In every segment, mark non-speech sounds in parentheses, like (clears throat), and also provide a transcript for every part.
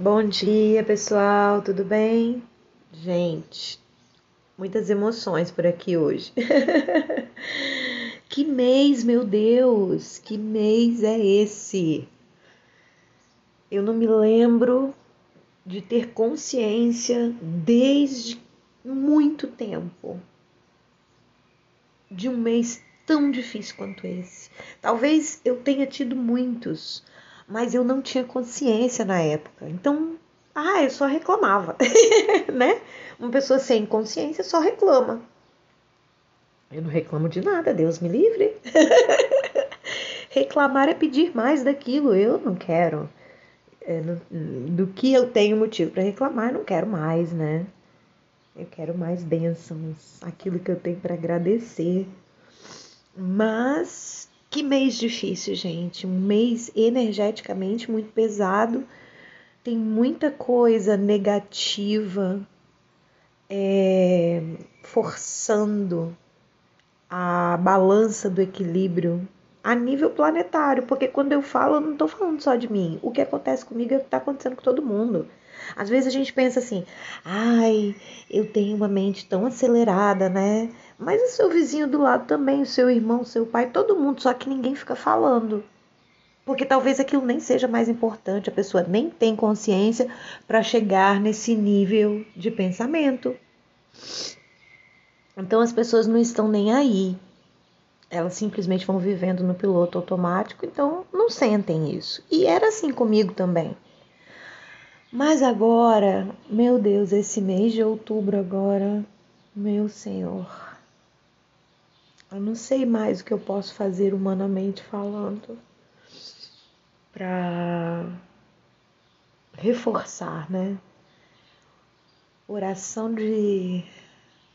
Bom dia, pessoal, tudo bem? Gente, muitas emoções por aqui hoje. (laughs) que mês, meu Deus, que mês é esse? Eu não me lembro de ter consciência desde muito tempo de um mês tão difícil quanto esse. Talvez eu tenha tido muitos, mas eu não tinha consciência na época. Então, ah, eu só reclamava, (laughs) né? Uma pessoa sem consciência só reclama. Eu não reclamo de nada, Deus me livre. (laughs) Reclamar é pedir mais daquilo, eu não quero. É, do que eu tenho motivo para reclamar, não quero mais, né? Eu quero mais bênçãos, aquilo que eu tenho para agradecer. Mas que mês difícil, gente. Um mês energeticamente muito pesado. Tem muita coisa negativa é, forçando a balança do equilíbrio a nível planetário, porque quando eu falo, eu não estou falando só de mim. O que acontece comigo é o que está acontecendo com todo mundo. Às vezes a gente pensa assim, ai, eu tenho uma mente tão acelerada, né? Mas o seu vizinho do lado também, o seu irmão, o seu pai, todo mundo, só que ninguém fica falando. Porque talvez aquilo nem seja mais importante, a pessoa nem tem consciência para chegar nesse nível de pensamento. Então as pessoas não estão nem aí. Elas simplesmente vão vivendo no piloto automático, então não sentem isso. E era assim comigo também. Mas agora, meu Deus, esse mês de outubro agora, meu Senhor, eu não sei mais o que eu posso fazer humanamente falando para reforçar, né? Oração de,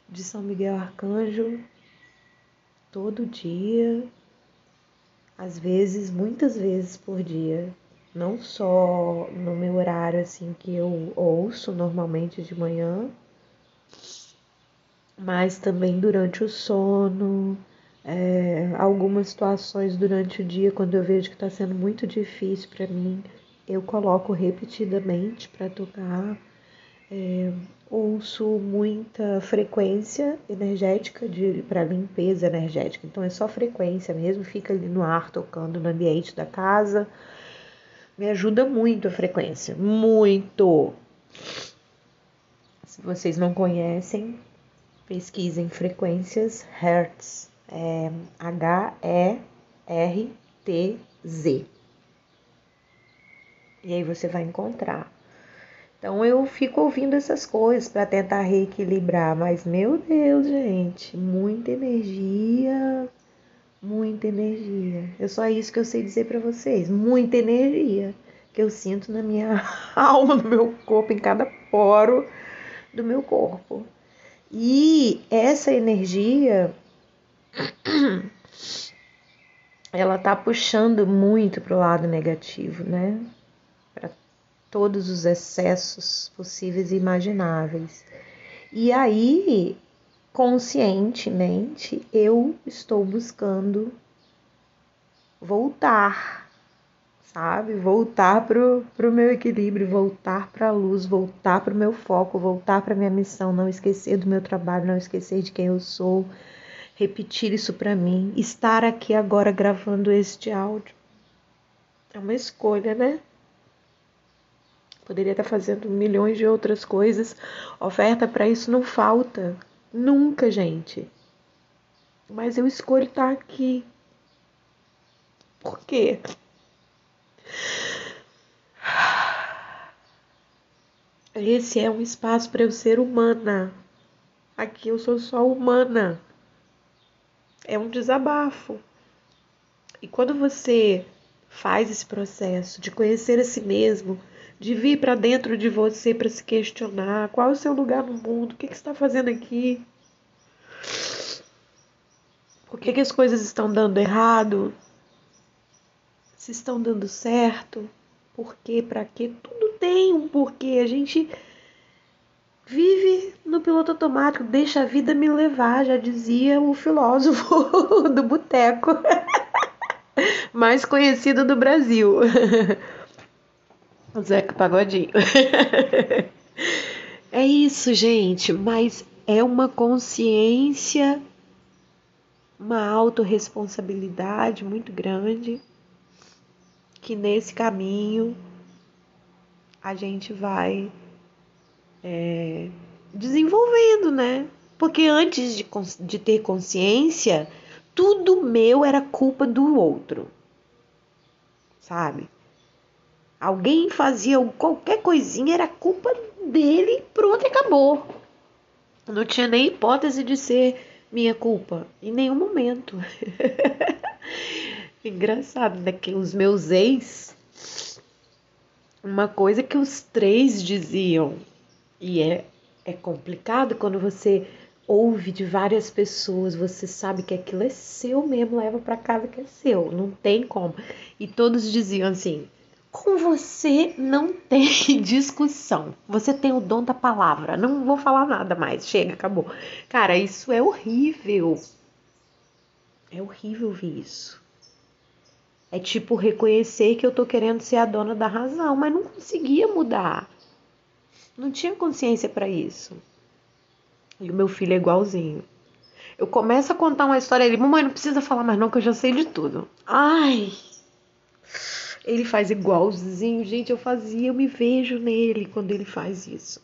de São Miguel Arcanjo todo dia, às vezes, muitas vezes por dia não só no meu horário assim que eu ouço normalmente de manhã, mas também durante o sono, é, algumas situações durante o dia, quando eu vejo que está sendo muito difícil para mim, eu coloco repetidamente para tocar. É, ouço muita frequência energética para limpeza energética, então é só frequência mesmo, fica ali no ar tocando no ambiente da casa me ajuda muito a frequência, muito. Se vocês não conhecem, pesquisem frequências Hertz, é H-E-R-T-Z. E aí você vai encontrar. Então eu fico ouvindo essas coisas para tentar reequilibrar, mas meu Deus, gente, muita energia, muita energia. É só isso que eu sei dizer para vocês. Muita energia que eu sinto na minha (laughs) alma, no meu corpo, em cada poro do meu corpo. E essa energia (clears throat) ela tá puxando muito pro lado negativo, né? Para todos os excessos possíveis e imagináveis. E aí conscientemente eu estou buscando voltar, sabe? Voltar pro, pro meu equilíbrio, voltar para a luz, voltar para o meu foco, voltar para minha missão, não esquecer do meu trabalho, não esquecer de quem eu sou, repetir isso para mim, estar aqui agora gravando este áudio. É uma escolha, né? Poderia estar fazendo milhões de outras coisas. Oferta para isso não falta. Nunca, gente. Mas eu escolho estar aqui. Por quê? Esse é um espaço para eu ser humana. Aqui eu sou só humana. É um desabafo. E quando você faz esse processo de conhecer a si mesmo, de vir para dentro de você para se questionar qual é o seu lugar no mundo, o que, que você está fazendo aqui, por que, que as coisas estão dando errado, se estão dando certo, por quê, para quê, tudo tem um porquê. A gente vive no piloto automático, deixa a vida me levar, já dizia o filósofo (laughs) do boteco, (laughs) mais conhecido do Brasil. (laughs) Zeca Pagodinho. (laughs) é isso, gente, mas é uma consciência, uma autorresponsabilidade muito grande que nesse caminho a gente vai é, desenvolvendo, né? Porque antes de, de ter consciência, tudo meu era culpa do outro, sabe? Alguém fazia qualquer coisinha, era culpa dele, pronto, acabou. Não tinha nem hipótese de ser minha culpa, em nenhum momento. (laughs) Engraçado, né? Que os meus ex, uma coisa que os três diziam, e é, é complicado quando você ouve de várias pessoas, você sabe que aquilo é seu mesmo, leva para casa que é seu, não tem como. E todos diziam assim: com você não tem (laughs) discussão. Você tem o dom da palavra. Não vou falar nada mais. Chega, acabou. Cara, isso é horrível. É horrível ver isso. É tipo reconhecer que eu tô querendo ser a dona da razão, mas não conseguia mudar. Não tinha consciência para isso. E o meu filho é igualzinho. Eu começo a contar uma história ele, mamãe, não precisa falar mais não, que eu já sei de tudo. Ai! Ele faz igualzinho, gente, eu fazia, eu me vejo nele quando ele faz isso.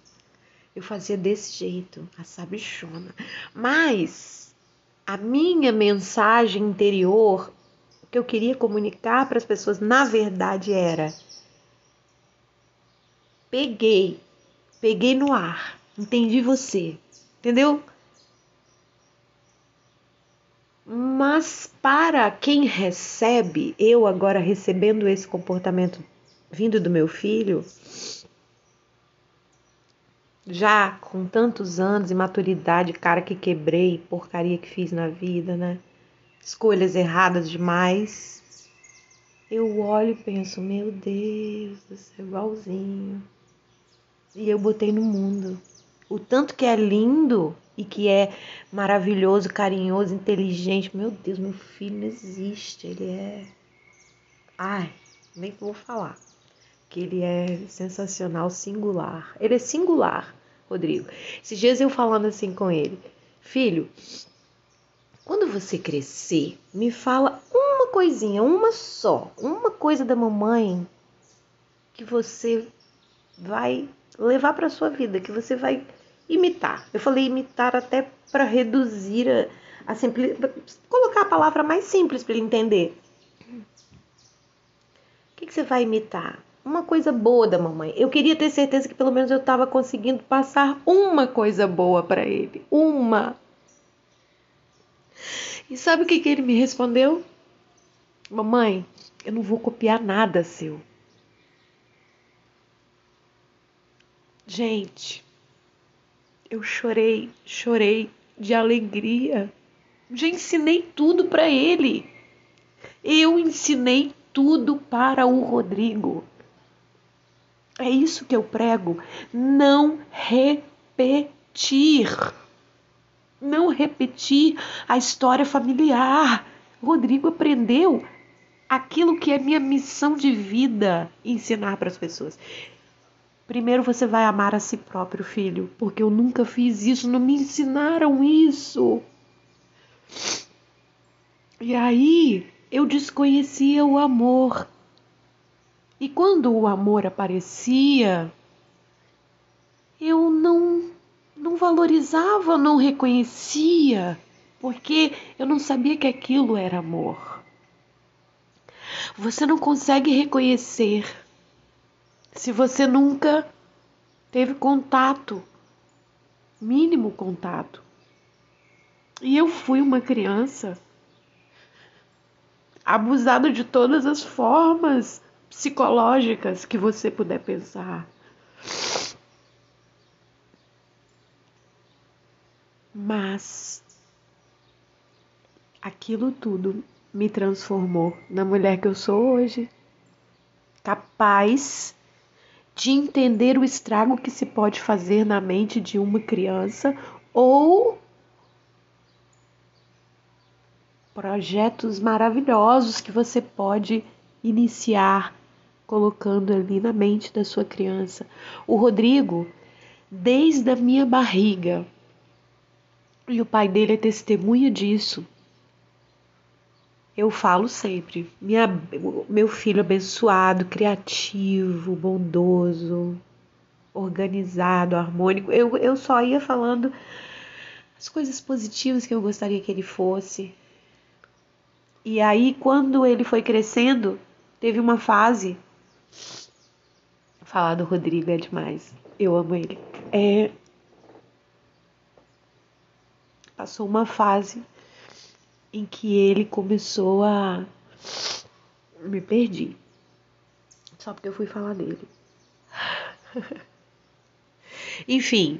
Eu fazia desse jeito, a sabichona. Mas a minha mensagem interior, o que eu queria comunicar para as pessoas, na verdade era: peguei, peguei no ar, entendi você, entendeu? Mas para quem recebe, eu agora recebendo esse comportamento vindo do meu filho, já com tantos anos e maturidade, cara que quebrei, porcaria que fiz na vida, né? Escolhas erradas demais. Eu olho e penso, meu Deus, você é igualzinho. E eu botei no mundo. O tanto que é lindo e que é maravilhoso, carinhoso, inteligente. Meu Deus, meu filho não existe. Ele é. Ai, nem vou falar. Que ele é sensacional, singular. Ele é singular, Rodrigo. Esses dias eu falando assim com ele: Filho, quando você crescer, me fala uma coisinha, uma só, uma coisa da mamãe que você vai levar para sua vida, que você vai imitar. Eu falei imitar até para reduzir a, a simples, colocar a palavra mais simples para ele entender. O que, que você vai imitar? Uma coisa boa da mamãe. Eu queria ter certeza que pelo menos eu estava conseguindo passar uma coisa boa para ele. Uma. E sabe o que, que ele me respondeu? Mamãe, eu não vou copiar nada seu. Gente, eu chorei, chorei de alegria. Já ensinei tudo para ele. Eu ensinei tudo para o Rodrigo. É isso que eu prego. Não repetir. Não repetir a história familiar. Rodrigo aprendeu aquilo que é minha missão de vida ensinar para as pessoas. Primeiro você vai amar a si próprio, filho, porque eu nunca fiz isso, não me ensinaram isso. E aí eu desconhecia o amor. E quando o amor aparecia, eu não não valorizava, não reconhecia, porque eu não sabia que aquilo era amor. Você não consegue reconhecer se você nunca teve contato, mínimo contato. E eu fui uma criança abusada de todas as formas psicológicas que você puder pensar. Mas aquilo tudo me transformou na mulher que eu sou hoje, capaz de entender o estrago que se pode fazer na mente de uma criança ou projetos maravilhosos que você pode iniciar colocando ali na mente da sua criança. O Rodrigo, desde a minha barriga, e o pai dele é testemunha disso. Eu falo sempre, minha, meu filho abençoado, criativo, bondoso, organizado, harmônico. Eu, eu só ia falando as coisas positivas que eu gostaria que ele fosse. E aí, quando ele foi crescendo, teve uma fase. Falar do Rodrigo é demais. Eu amo ele. É... Passou uma fase em que ele começou a. Me perdi. Só porque eu fui falar dele. (laughs) Enfim,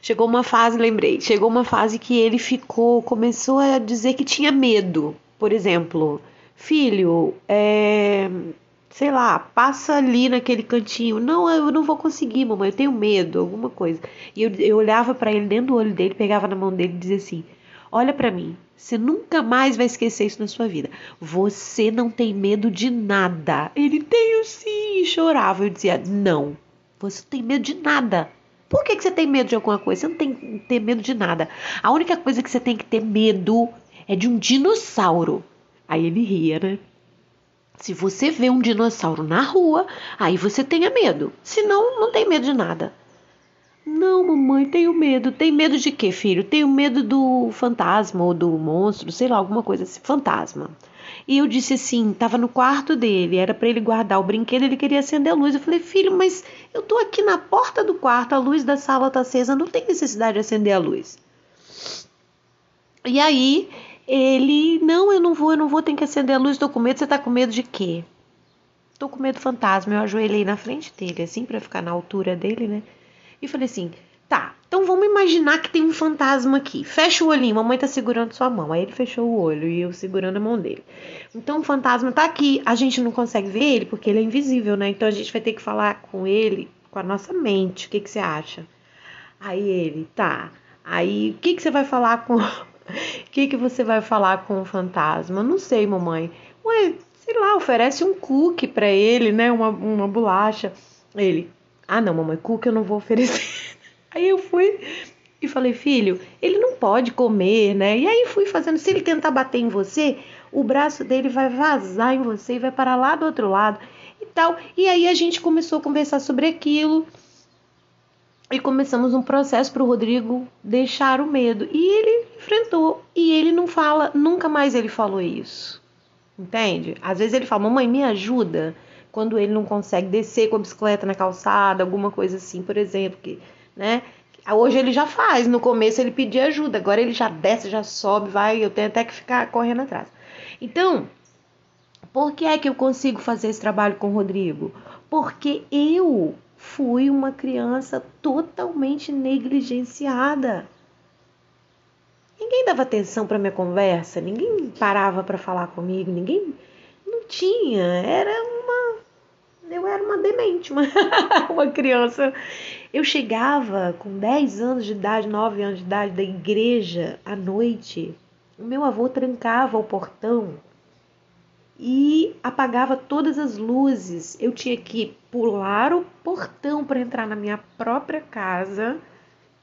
chegou uma fase, lembrei, chegou uma fase que ele ficou, começou a dizer que tinha medo. Por exemplo, filho, é, sei lá, passa ali naquele cantinho. Não, eu não vou conseguir, mamãe, eu tenho medo, alguma coisa. E eu, eu olhava para ele dentro do olho dele, pegava na mão dele e dizia assim: Olha para mim, você nunca mais vai esquecer isso na sua vida. Você não tem medo de nada. Ele tenho sim, chorava. Eu dizia: Não, você não tem medo de nada. Por que, que você tem medo de alguma coisa? Você não tem que ter medo de nada. A única coisa que você tem que ter medo é de um dinossauro. Aí ele ria, né? Se você vê um dinossauro na rua, aí você tenha medo. Senão, não tem medo de nada. Não, mamãe, tenho medo. Tem medo de quê, filho? Tenho medo do fantasma ou do monstro, sei lá, alguma coisa assim. Fantasma. E eu disse assim, tava no quarto dele, era para ele guardar o brinquedo, ele queria acender a luz. Eu falei, filho, mas eu tô aqui na porta do quarto, a luz da sala tá acesa, não tem necessidade de acender a luz. E aí ele, não, eu não vou, eu não vou, tem que acender a luz, tô com medo. Você tá com medo de quê? Tô com medo do fantasma. Eu ajoelhei na frente dele, assim, para ficar na altura dele, né? E falei assim: tá, então vamos imaginar que tem um fantasma aqui. Fecha o olhinho, mamãe tá segurando sua mão. Aí ele fechou o olho e eu segurando a mão dele. Então o fantasma tá aqui. A gente não consegue ver ele porque ele é invisível, né? Então a gente vai ter que falar com ele com a nossa mente. O que, que você acha? Aí ele, tá. Aí o que, que você vai falar com. (laughs) O que, que você vai falar com o fantasma? Não sei, mamãe. Ué, sei lá, oferece um cookie para ele, né? Uma, uma bolacha. Ele, ah, não, mamãe, cookie eu não vou oferecer. (laughs) Aí eu fui e falei, filho, ele não pode comer, né? E aí fui fazendo, se ele tentar bater em você, o braço dele vai vazar em você e vai para lá do outro lado e tal. E aí a gente começou a conversar sobre aquilo e começamos um processo para o Rodrigo deixar o medo. E ele enfrentou. E ele não fala, nunca mais ele falou isso. Entende? Às vezes ele fala, mamãe, me ajuda quando ele não consegue descer com a bicicleta na calçada, alguma coisa assim, por exemplo, que, né? Hoje ele já faz, no começo ele pedia ajuda, agora ele já desce, já sobe, vai, eu tenho até que ficar correndo atrás. Então, por que é que eu consigo fazer esse trabalho com o Rodrigo? Porque eu fui uma criança totalmente negligenciada. Ninguém dava atenção para minha conversa, ninguém parava para falar comigo, ninguém não tinha, era uma eu era uma demente, (laughs) uma, uma criança. Eu chegava com 10 anos de idade, 9 anos de idade da igreja à noite. O meu avô trancava o portão e apagava todas as luzes. Eu tinha que pular o portão para entrar na minha própria casa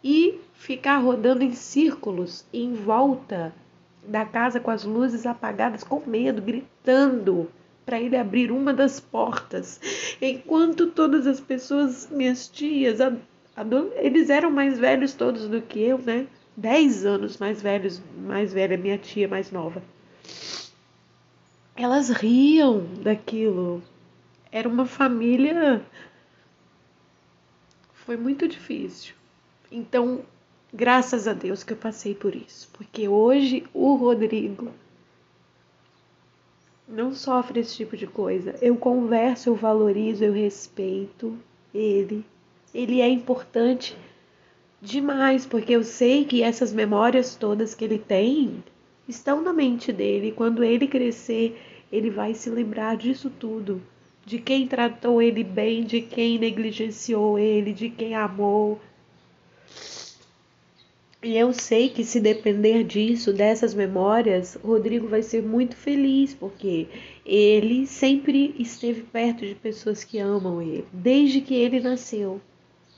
e ficar rodando em círculos em volta da casa com as luzes apagadas, com medo, gritando para ele abrir uma das portas, enquanto todas as pessoas, minhas tias, eles eram mais velhos todos do que eu, né? Dez anos mais velhos, mais velha minha tia mais nova. Elas riam daquilo. Era uma família. Foi muito difícil. Então, graças a Deus que eu passei por isso, porque hoje o Rodrigo não sofre esse tipo de coisa. Eu converso, eu valorizo, eu respeito ele. Ele é importante demais, porque eu sei que essas memórias todas que ele tem estão na mente dele. Quando ele crescer, ele vai se lembrar disso tudo. De quem tratou ele bem, de quem negligenciou ele, de quem amou. E eu sei que se depender disso, dessas memórias, Rodrigo vai ser muito feliz, porque ele sempre esteve perto de pessoas que amam ele, desde que ele nasceu.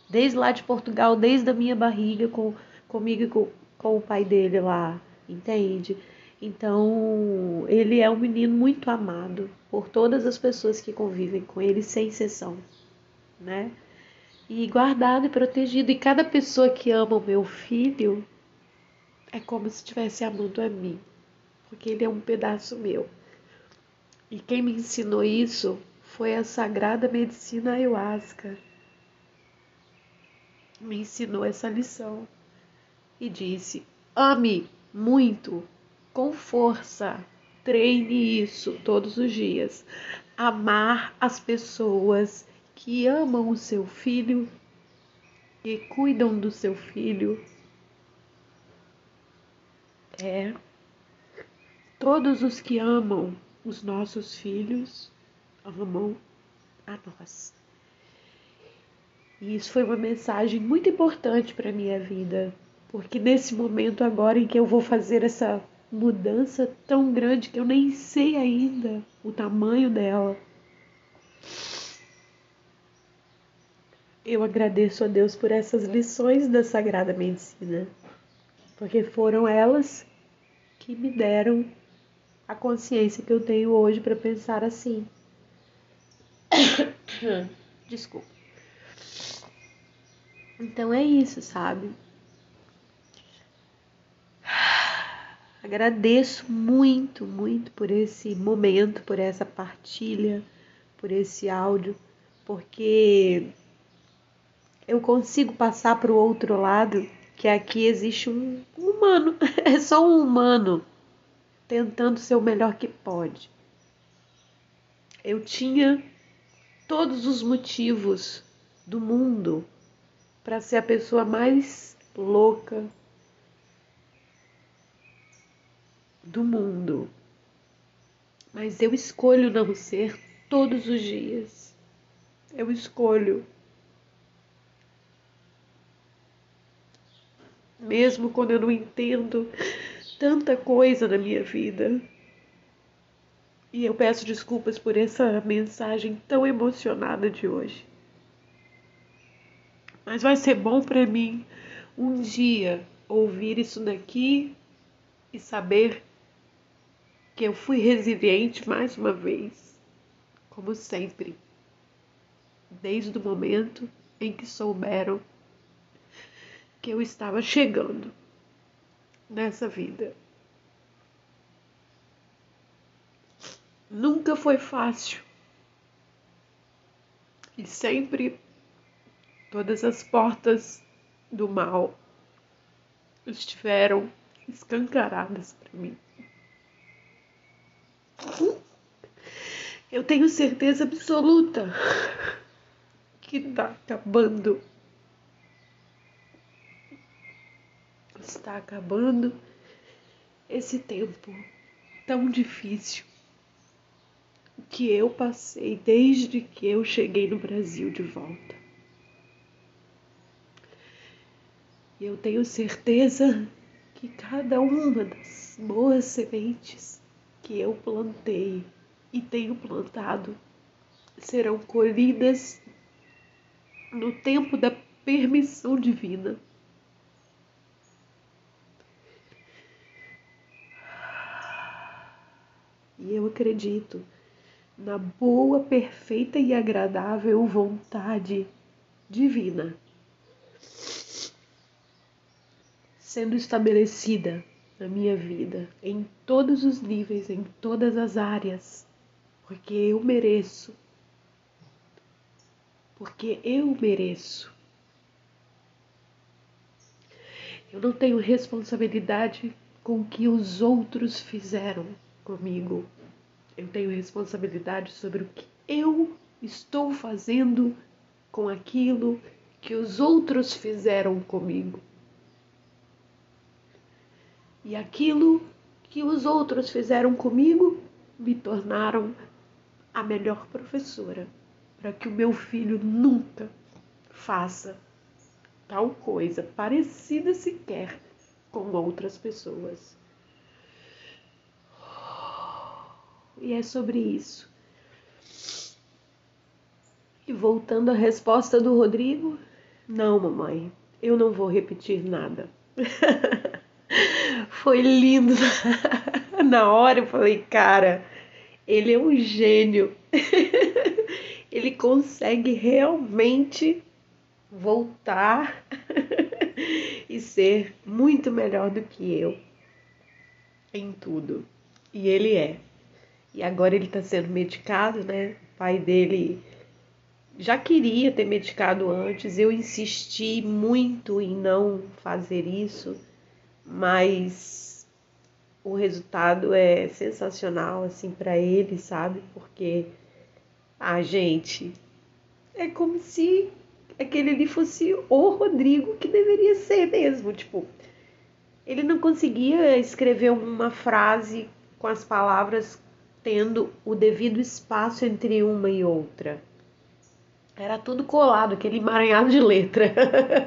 Desde lá de Portugal, desde a minha barriga, com, comigo e com, com o pai dele lá, entende? Então, ele é um menino muito amado por todas as pessoas que convivem com ele, sem exceção, né? E guardado e protegido. E cada pessoa que ama o meu filho é como se estivesse amando a mim, porque ele é um pedaço meu. E quem me ensinou isso foi a sagrada medicina ayahuasca. Me ensinou essa lição e disse: ame muito, com força, treine isso todos os dias. Amar as pessoas que amam o seu filho e cuidam do seu filho. É todos os que amam os nossos filhos amam a nós. E isso foi uma mensagem muito importante para minha vida, porque nesse momento agora em que eu vou fazer essa mudança tão grande que eu nem sei ainda o tamanho dela, Eu agradeço a Deus por essas lições da Sagrada Medicina, porque foram elas que me deram a consciência que eu tenho hoje para pensar assim. (coughs) Desculpa. Então é isso, sabe? Agradeço muito, muito por esse momento, por essa partilha, por esse áudio, porque eu consigo passar para o outro lado que aqui existe um humano, (laughs) é só um humano tentando ser o melhor que pode. Eu tinha todos os motivos do mundo para ser a pessoa mais louca do mundo. Mas eu escolho não ser todos os dias. Eu escolho mesmo quando eu não entendo tanta coisa na minha vida. E eu peço desculpas por essa mensagem tão emocionada de hoje. Mas vai ser bom para mim um dia ouvir isso daqui e saber que eu fui resiliente mais uma vez, como sempre, desde o momento em que souberam que eu estava chegando nessa vida. Nunca foi fácil. E sempre todas as portas do mal estiveram escancaradas para mim. Eu tenho certeza absoluta que está acabando está acabando esse tempo tão difícil que eu passei desde que eu cheguei no Brasil de volta. E eu tenho certeza que cada uma das boas sementes que eu plantei e tenho plantado serão colhidas no tempo da permissão divina. E eu acredito na boa, perfeita e agradável vontade divina sendo estabelecida na minha vida em todos os níveis, em todas as áreas, porque eu mereço. Porque eu mereço. Eu não tenho responsabilidade com o que os outros fizeram comigo. Eu tenho responsabilidade sobre o que eu estou fazendo com aquilo que os outros fizeram comigo. E aquilo que os outros fizeram comigo me tornaram a melhor professora para que o meu filho nunca faça tal coisa parecida sequer com outras pessoas. E é sobre isso. E voltando à resposta do Rodrigo, não, mamãe, eu não vou repetir nada. (laughs) Foi lindo. (laughs) Na hora eu falei, cara, ele é um gênio. (laughs) ele consegue realmente voltar e ser muito melhor do que eu em tudo. E ele é. E agora ele está sendo medicado, né? O pai dele já queria ter medicado antes, eu insisti muito em não fazer isso, mas o resultado é sensacional assim para ele, sabe? Porque a gente é como se aquele ali fosse o Rodrigo que deveria ser mesmo, tipo, ele não conseguia escrever uma frase com as palavras tendo o devido espaço entre uma e outra. Era tudo colado, aquele emaranhado de letra.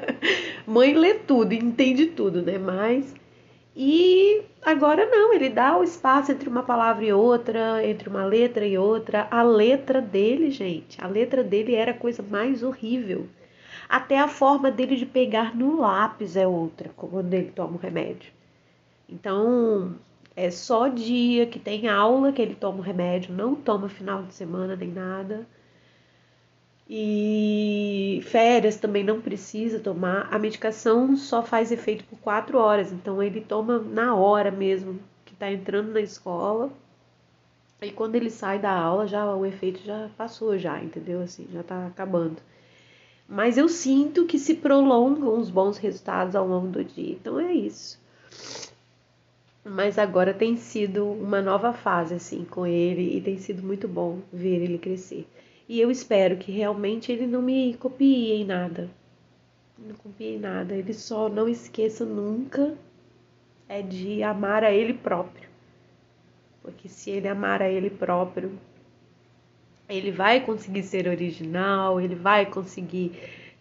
(laughs) Mãe lê tudo, entende tudo, né? Mas. E agora não, ele dá o espaço entre uma palavra e outra, entre uma letra e outra. A letra dele, gente, a letra dele era a coisa mais horrível. Até a forma dele de pegar no lápis é outra, quando ele toma o remédio. Então, é só dia que tem aula que ele toma o remédio, não toma final de semana nem nada. E férias também não precisa tomar. A medicação só faz efeito por quatro horas, então ele toma na hora mesmo que está entrando na escola. E quando ele sai da aula, já o efeito já passou, já, entendeu? Assim, já está acabando. Mas eu sinto que se prolongam os bons resultados ao longo do dia. Então é isso. Mas agora tem sido uma nova fase assim com ele e tem sido muito bom ver ele crescer. E eu espero que realmente ele não me copie em nada. Não copie em nada. Ele só não esqueça nunca é de amar a ele próprio. Porque se ele amar a ele próprio, ele vai conseguir ser original, ele vai conseguir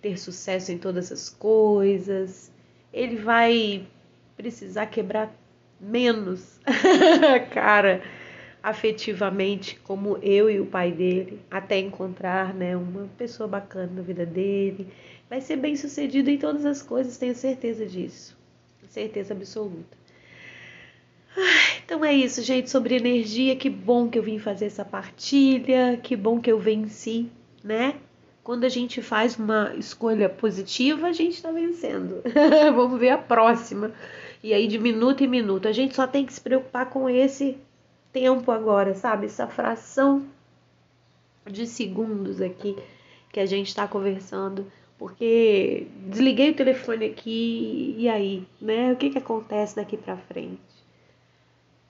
ter sucesso em todas as coisas, ele vai precisar quebrar menos (laughs) cara afetivamente como eu e o pai dele, até encontrar né, uma pessoa bacana na vida dele. Vai ser bem sucedido em todas as coisas, tenho certeza disso. Certeza absoluta. Então é isso, gente, sobre energia. Que bom que eu vim fazer essa partilha, que bom que eu venci, né? Quando a gente faz uma escolha positiva, a gente está vencendo. (laughs) Vamos ver a próxima. E aí, de minuto em minuto, a gente só tem que se preocupar com esse tempo agora, sabe? Essa fração de segundos aqui que a gente está conversando, porque desliguei o telefone aqui e aí, né? O que que acontece daqui para frente?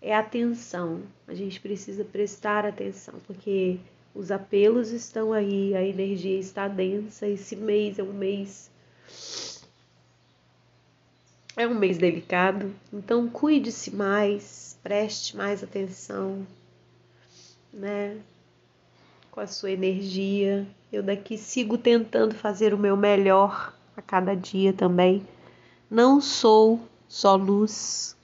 É atenção. A gente precisa prestar atenção, porque os apelos estão aí, a energia está densa. Esse mês é um mês é um mês delicado, então cuide-se mais, preste mais atenção, né? Com a sua energia. Eu daqui sigo tentando fazer o meu melhor a cada dia também. Não sou só luz,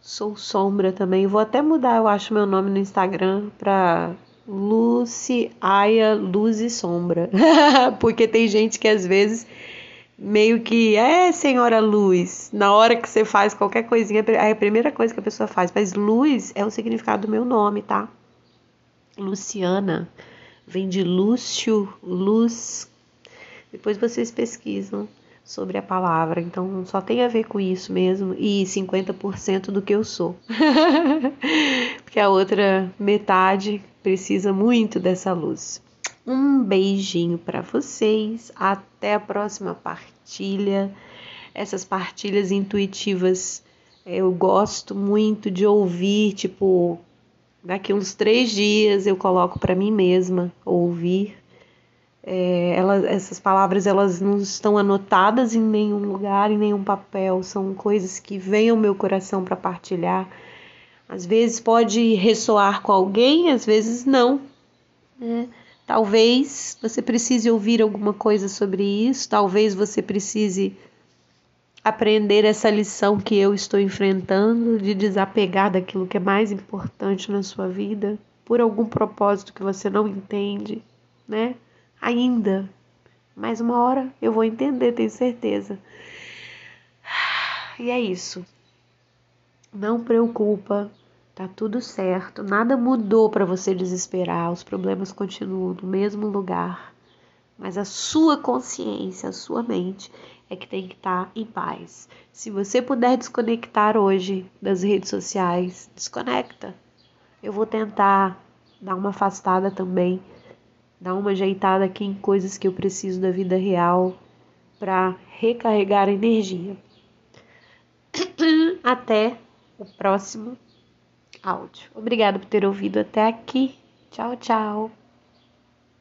sou sombra também. Vou até mudar, eu acho, meu nome no Instagram para Lucy Aya Luz e Sombra. (laughs) Porque tem gente que às vezes meio que é senhora luz. Na hora que você faz qualquer coisinha, é a primeira coisa que a pessoa faz. Mas luz é o significado do meu nome, tá? Luciana vem de Lúcio, luz. Depois vocês pesquisam sobre a palavra. Então só tem a ver com isso mesmo e 50% do que eu sou. (laughs) Porque a outra metade precisa muito dessa luz. Um beijinho para vocês. Até a próxima partilha. Essas partilhas intuitivas eu gosto muito de ouvir. Tipo, daqui uns três dias eu coloco para mim mesma ouvir. É, elas, essas palavras elas não estão anotadas em nenhum lugar, em nenhum papel. São coisas que vêm ao meu coração para partilhar. Às vezes pode ressoar com alguém, às vezes não. Né? Talvez você precise ouvir alguma coisa sobre isso, talvez você precise aprender essa lição que eu estou enfrentando de desapegar daquilo que é mais importante na sua vida por algum propósito que você não entende, né? Ainda. Mas uma hora eu vou entender, tenho certeza. (sighs) E é isso. Não preocupa, tá tudo certo. Nada mudou para você desesperar, os problemas continuam no mesmo lugar. Mas a sua consciência, a sua mente é que tem que estar tá em paz. Se você puder desconectar hoje das redes sociais, desconecta. Eu vou tentar dar uma afastada também, dar uma ajeitada aqui em coisas que eu preciso da vida real para recarregar a energia. (clears throat) Até o próximo áudio. Obrigado por ter ouvido até aqui. Tchau, tchau.